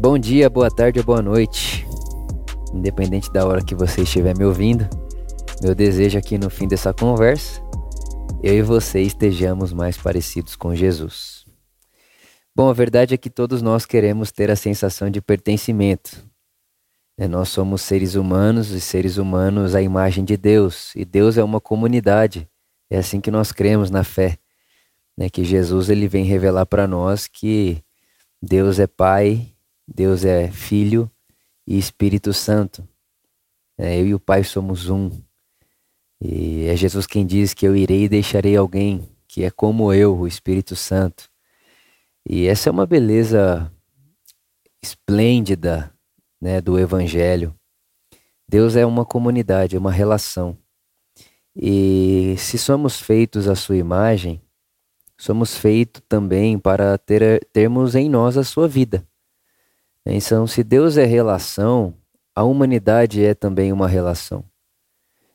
Bom dia, boa tarde ou boa noite. Independente da hora que você estiver me ouvindo, meu desejo aqui no fim dessa conversa, eu e você estejamos mais parecidos com Jesus. Bom, a verdade é que todos nós queremos ter a sensação de pertencimento. É, nós somos seres humanos e seres humanos à imagem de Deus, e Deus é uma comunidade. É assim que nós cremos na fé, né? que Jesus ele vem revelar para nós que Deus é Pai, Deus é Filho e Espírito Santo. É, eu e o Pai somos um. E é Jesus quem diz que eu irei e deixarei alguém que é como eu, o Espírito Santo. E essa é uma beleza esplêndida né, do Evangelho. Deus é uma comunidade, é uma relação. E se somos feitos à sua imagem, somos feitos também para ter, termos em nós a sua vida. Então, se Deus é relação, a humanidade é também uma relação.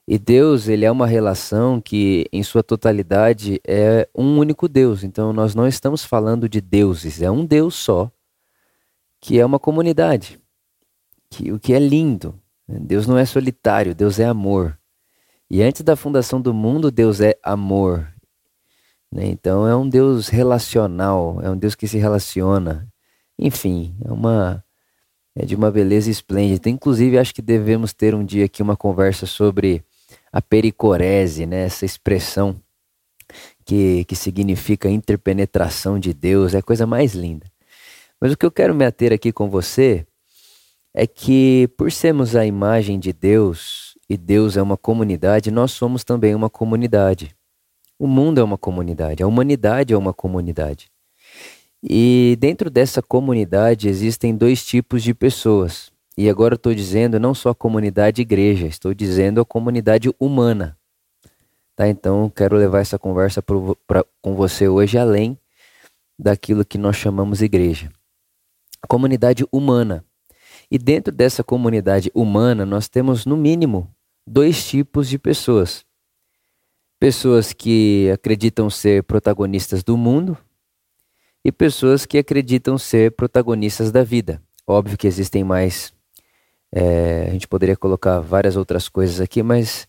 E Deus, ele é uma relação que, em sua totalidade, é um único Deus. Então, nós não estamos falando de deuses, é um Deus só, que é uma comunidade. Que, o que é lindo. Deus não é solitário, Deus é amor. E antes da fundação do mundo, Deus é amor. Né? Então, é um Deus relacional, é um Deus que se relaciona. Enfim, é uma é de uma beleza esplêndida. Inclusive, acho que devemos ter um dia aqui uma conversa sobre a pericorese, né? essa expressão que, que significa interpenetração de Deus, é a coisa mais linda. Mas o que eu quero me ater aqui com você é que, por sermos a imagem de Deus e Deus é uma comunidade, nós somos também uma comunidade. O mundo é uma comunidade, a humanidade é uma comunidade. E dentro dessa comunidade existem dois tipos de pessoas. E agora estou dizendo não só a comunidade igreja, estou dizendo a comunidade humana. Tá? Então quero levar essa conversa pro, pra, com você hoje além daquilo que nós chamamos igreja. Comunidade humana. E dentro dessa comunidade humana nós temos no mínimo dois tipos de pessoas. Pessoas que acreditam ser protagonistas do mundo e pessoas que acreditam ser protagonistas da vida. Óbvio que existem mais. É, a gente poderia colocar várias outras coisas aqui, mas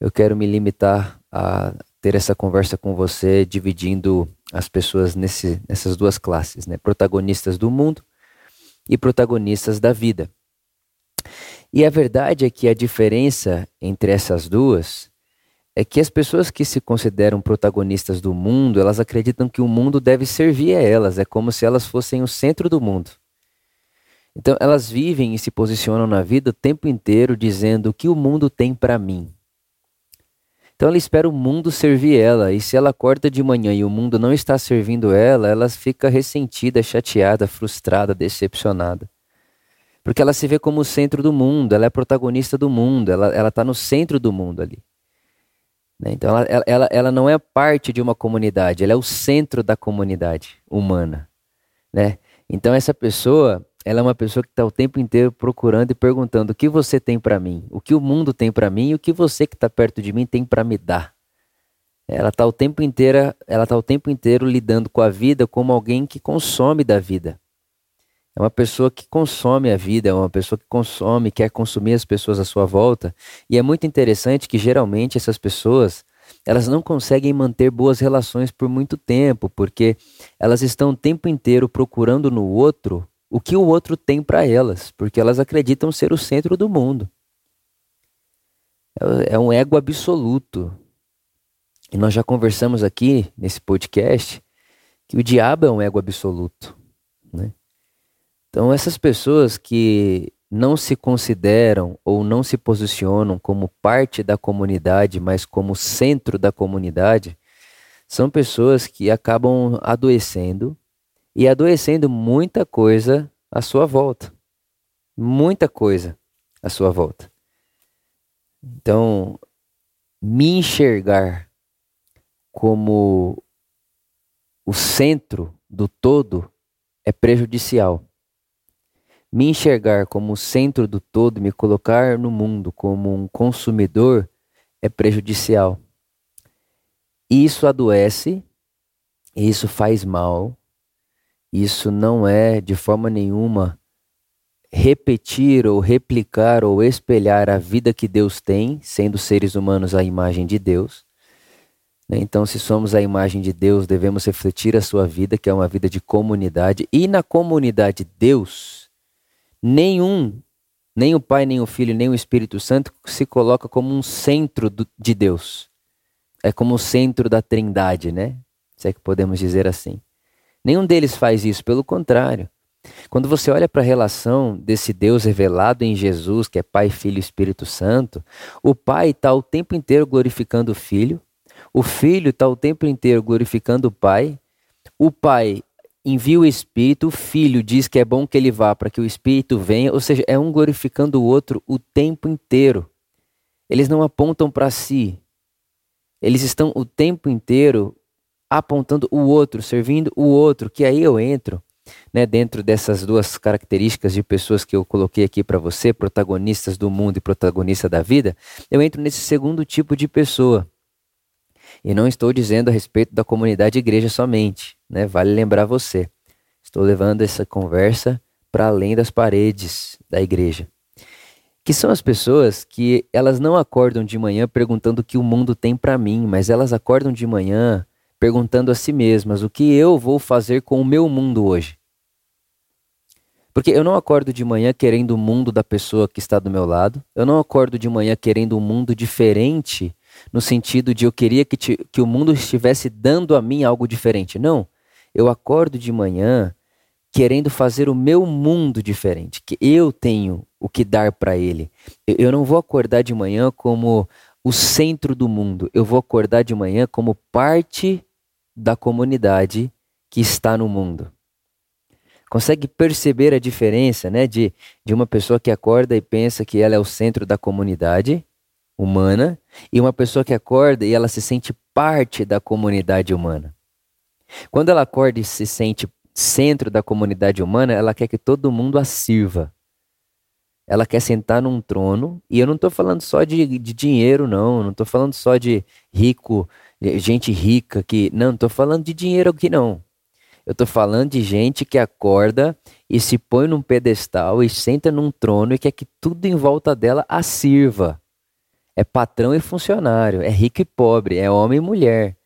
eu quero me limitar a ter essa conversa com você, dividindo as pessoas nesse, nessas duas classes, né? protagonistas do mundo e protagonistas da vida. E a verdade é que a diferença entre essas duas é que as pessoas que se consideram protagonistas do mundo, elas acreditam que o mundo deve servir a elas, é como se elas fossem o centro do mundo. Então, elas vivem e se posicionam na vida o tempo inteiro dizendo o que o mundo tem para mim. Então, ela espera o mundo servir ela, e se ela acorda de manhã e o mundo não está servindo ela, ela fica ressentida, chateada, frustrada, decepcionada. Porque ela se vê como o centro do mundo, ela é protagonista do mundo, ela está no centro do mundo ali. Né? Então, ela, ela, ela não é parte de uma comunidade, ela é o centro da comunidade humana. Né? Então, essa pessoa, ela é uma pessoa que está o tempo inteiro procurando e perguntando o que você tem para mim, o que o mundo tem para mim e o que você que está perto de mim tem para me dar. Ela está o tempo inteiro, ela está o tempo inteiro lidando com a vida como alguém que consome da vida. É uma pessoa que consome a vida, é uma pessoa que consome, quer consumir as pessoas à sua volta. E é muito interessante que geralmente essas pessoas, elas não conseguem manter boas relações por muito tempo, porque elas estão o tempo inteiro procurando no outro o que o outro tem para elas, porque elas acreditam ser o centro do mundo. É, é um ego absoluto. E nós já conversamos aqui nesse podcast que o diabo é um ego absoluto, né? Então, essas pessoas que não se consideram ou não se posicionam como parte da comunidade, mas como centro da comunidade, são pessoas que acabam adoecendo e adoecendo muita coisa à sua volta. Muita coisa à sua volta. Então, me enxergar como o centro do todo é prejudicial me enxergar como o centro do todo, me colocar no mundo como um consumidor é prejudicial. Isso adoece, isso faz mal, isso não é de forma nenhuma repetir ou replicar ou espelhar a vida que Deus tem, sendo seres humanos a imagem de Deus. Né? Então, se somos a imagem de Deus, devemos refletir a sua vida, que é uma vida de comunidade. E na comunidade Deus, nenhum, nem o Pai, nem o Filho, nem o Espírito Santo se coloca como um centro do, de Deus. É como o centro da Trindade, né? Se é que podemos dizer assim. Nenhum deles faz isso, pelo contrário. Quando você olha para a relação desse Deus revelado em Jesus, que é Pai, Filho e Espírito Santo, o Pai está o tempo inteiro glorificando o Filho, o Filho está o tempo inteiro glorificando o Pai, o Pai envia o Espírito, o Filho diz que é bom que ele vá para que o Espírito venha, ou seja, é um glorificando o outro o tempo inteiro. Eles não apontam para si, eles estão o tempo inteiro apontando o outro, servindo o outro, que aí eu entro né, dentro dessas duas características de pessoas que eu coloquei aqui para você, protagonistas do mundo e protagonista da vida, eu entro nesse segundo tipo de pessoa. E não estou dizendo a respeito da comunidade igreja somente, né? Vale lembrar você. Estou levando essa conversa para além das paredes da igreja. Que são as pessoas que elas não acordam de manhã perguntando o que o mundo tem para mim, mas elas acordam de manhã perguntando a si mesmas o que eu vou fazer com o meu mundo hoje. Porque eu não acordo de manhã querendo o mundo da pessoa que está do meu lado, eu não acordo de manhã querendo um mundo diferente, no sentido de eu queria que, te, que o mundo estivesse dando a mim algo diferente. Não. Eu acordo de manhã querendo fazer o meu mundo diferente, que eu tenho o que dar para ele. Eu não vou acordar de manhã como o centro do mundo, eu vou acordar de manhã como parte da comunidade que está no mundo. Consegue perceber a diferença né, de, de uma pessoa que acorda e pensa que ela é o centro da comunidade humana e uma pessoa que acorda e ela se sente parte da comunidade humana. Quando ela acorda e se sente centro da comunidade humana, ela quer que todo mundo a sirva. Ela quer sentar num trono, e eu não estou falando só de, de dinheiro, não, não estou falando só de rico gente rica que. Não, tô falando de dinheiro aqui, não. Eu tô falando de gente que acorda e se põe num pedestal e senta num trono e quer que tudo em volta dela a sirva. É patrão e funcionário, é rico e pobre, é homem e mulher.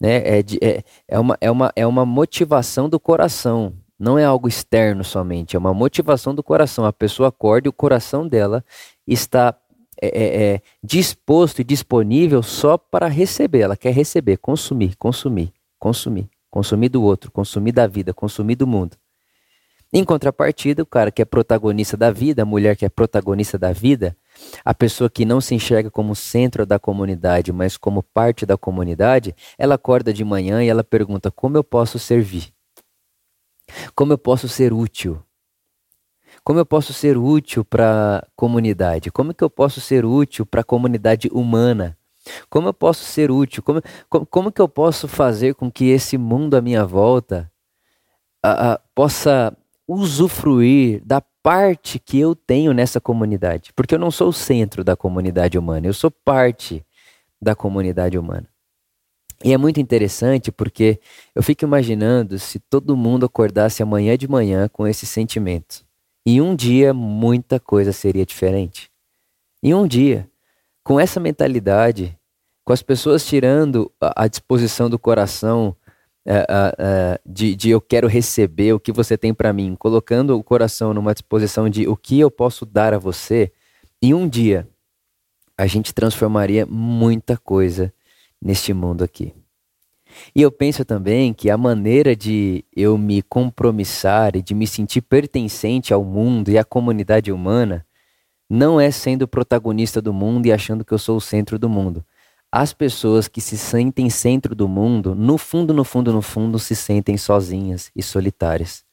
Né? É, é, é, uma, é, uma, é uma motivação do coração, não é algo externo somente, é uma motivação do coração. A pessoa acorda e o coração dela está é, é, é, disposto e disponível só para receber. Ela quer receber, consumir, consumir, consumir, consumir do outro, consumir da vida, consumir do mundo. Em contrapartida, o cara que é protagonista da vida, a mulher que é protagonista da vida, a pessoa que não se enxerga como centro da comunidade, mas como parte da comunidade, ela acorda de manhã e ela pergunta: como eu posso servir? Como eu posso ser útil? Como eu posso ser útil para a comunidade? Como que eu posso ser útil para a comunidade humana? Como eu posso ser útil? Como, como, como, que eu posso fazer com que esse mundo à minha volta a, a, possa usufruir da parte que eu tenho nessa comunidade? Porque eu não sou o centro da comunidade humana, eu sou parte da comunidade humana. E é muito interessante porque eu fico imaginando se todo mundo acordasse amanhã de manhã com esse sentimento. E um dia muita coisa seria diferente. Em um dia, com essa mentalidade, com as pessoas tirando a disposição do coração é, é, de, de, eu quero receber o que você tem para mim, colocando o coração numa disposição de o que eu posso dar a você, em um dia a gente transformaria muita coisa neste mundo aqui. E eu penso também que a maneira de eu me compromissar e de me sentir pertencente ao mundo e à comunidade humana não é sendo protagonista do mundo e achando que eu sou o centro do mundo. As pessoas que se sentem centro do mundo, no fundo, no fundo, no fundo, se sentem sozinhas e solitárias.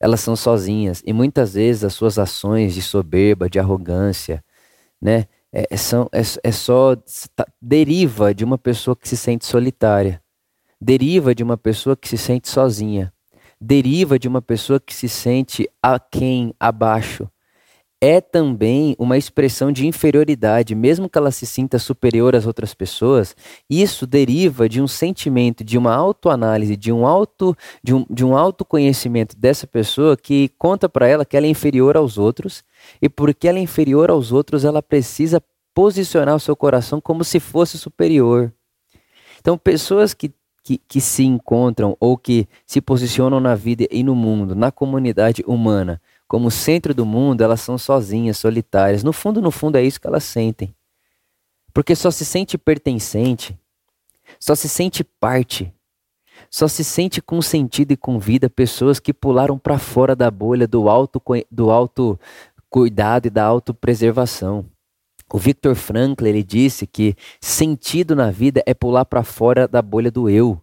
Elas são sozinhas e muitas vezes as suas ações de soberba, de arrogância, né, é, é, são, é, é só tá, deriva de uma pessoa que se sente solitária, deriva de uma pessoa que se sente sozinha, deriva de uma pessoa que se sente aquém, abaixo. É também uma expressão de inferioridade, mesmo que ela se sinta superior às outras pessoas, isso deriva de um sentimento, de uma autoanálise, de um auto, de um, de um autoconhecimento dessa pessoa que conta para ela que ela é inferior aos outros, e porque ela é inferior aos outros, ela precisa posicionar o seu coração como se fosse superior. Então, pessoas que que, que, se encontram ou que se posicionam na vida e no mundo, na comunidade humana, como centro do mundo, elas são sozinhas, solitárias. No fundo, no fundo, é isso que elas sentem. Porque só se sente pertencente, só se sente parte, só se sente com sentido e com vida pessoas que pularam para fora da bolha do alto, do alto cuidado e da autopreservação. O Victor Frankl ele disse que sentido na vida é pular para fora da bolha do eu.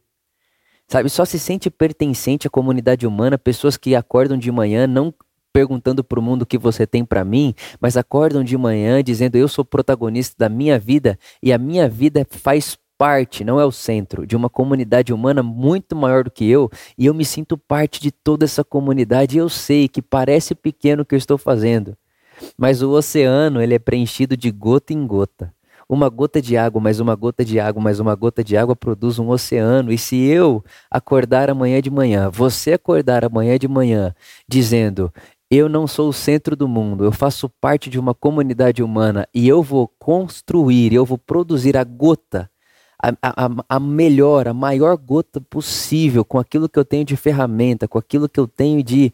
Sabe, só se sente pertencente à comunidade humana pessoas que acordam de manhã não perguntando para o mundo o que você tem para mim, mas acordam de manhã dizendo eu sou protagonista da minha vida e a minha vida faz parte, não é o centro, de uma comunidade humana muito maior do que eu, e eu me sinto parte de toda essa comunidade. Eu sei que parece pequeno o que eu estou fazendo, mas o oceano ele é preenchido de gota em gota. Uma gota de água, mais uma gota de água, mais uma gota de água produz um oceano. E se eu acordar amanhã de manhã, você acordar amanhã de manhã, dizendo: eu não sou o centro do mundo, eu faço parte de uma comunidade humana e eu vou construir, eu vou produzir a gota, a, a, a melhor, a maior gota possível com aquilo que eu tenho de ferramenta, com aquilo que eu tenho de,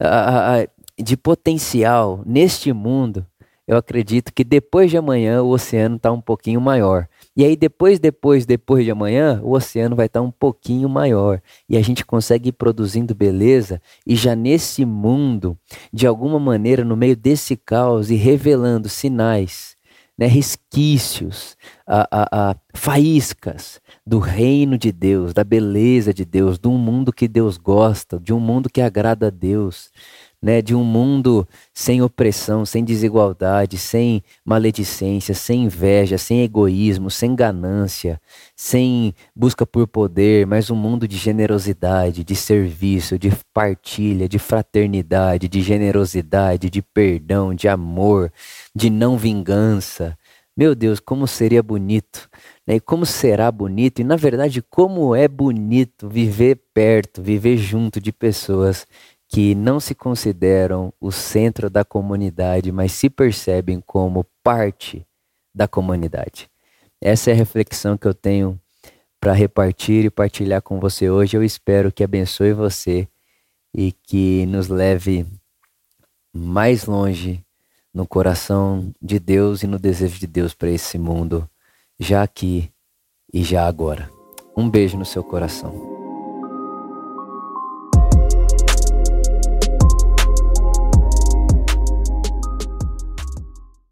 a, de potencial neste mundo. Eu acredito que depois de amanhã o oceano está um pouquinho maior. E aí depois, depois, depois de amanhã, o oceano vai estar um pouquinho maior. E a gente consegue ir produzindo beleza e já nesse mundo, de alguma maneira, no meio desse caos e revelando sinais, né, resquícios, a, a, a, faíscas do reino de Deus, da beleza de Deus, de um mundo que Deus gosta, de um mundo que agrada a Deus né, de um mundo sem opressão, sem desigualdade, sem maledicência, sem inveja, sem egoísmo, sem ganância, sem busca por poder, mas um mundo de generosidade, de serviço, de partilha, de fraternidade, de generosidade, de perdão, de amor, de não vingança. Meu Deus, como seria bonito, né? E como será bonito, e na verdade, como é bonito viver perto, viver junto de pessoas que não se consideram o centro da comunidade, mas se percebem como parte da comunidade. Essa é a reflexão que eu tenho para repartir e partilhar com você hoje. Eu espero que abençoe você e que nos leve mais longe no coração de Deus e no desejo de Deus para esse mundo, já aqui e já agora. Um beijo no seu coração.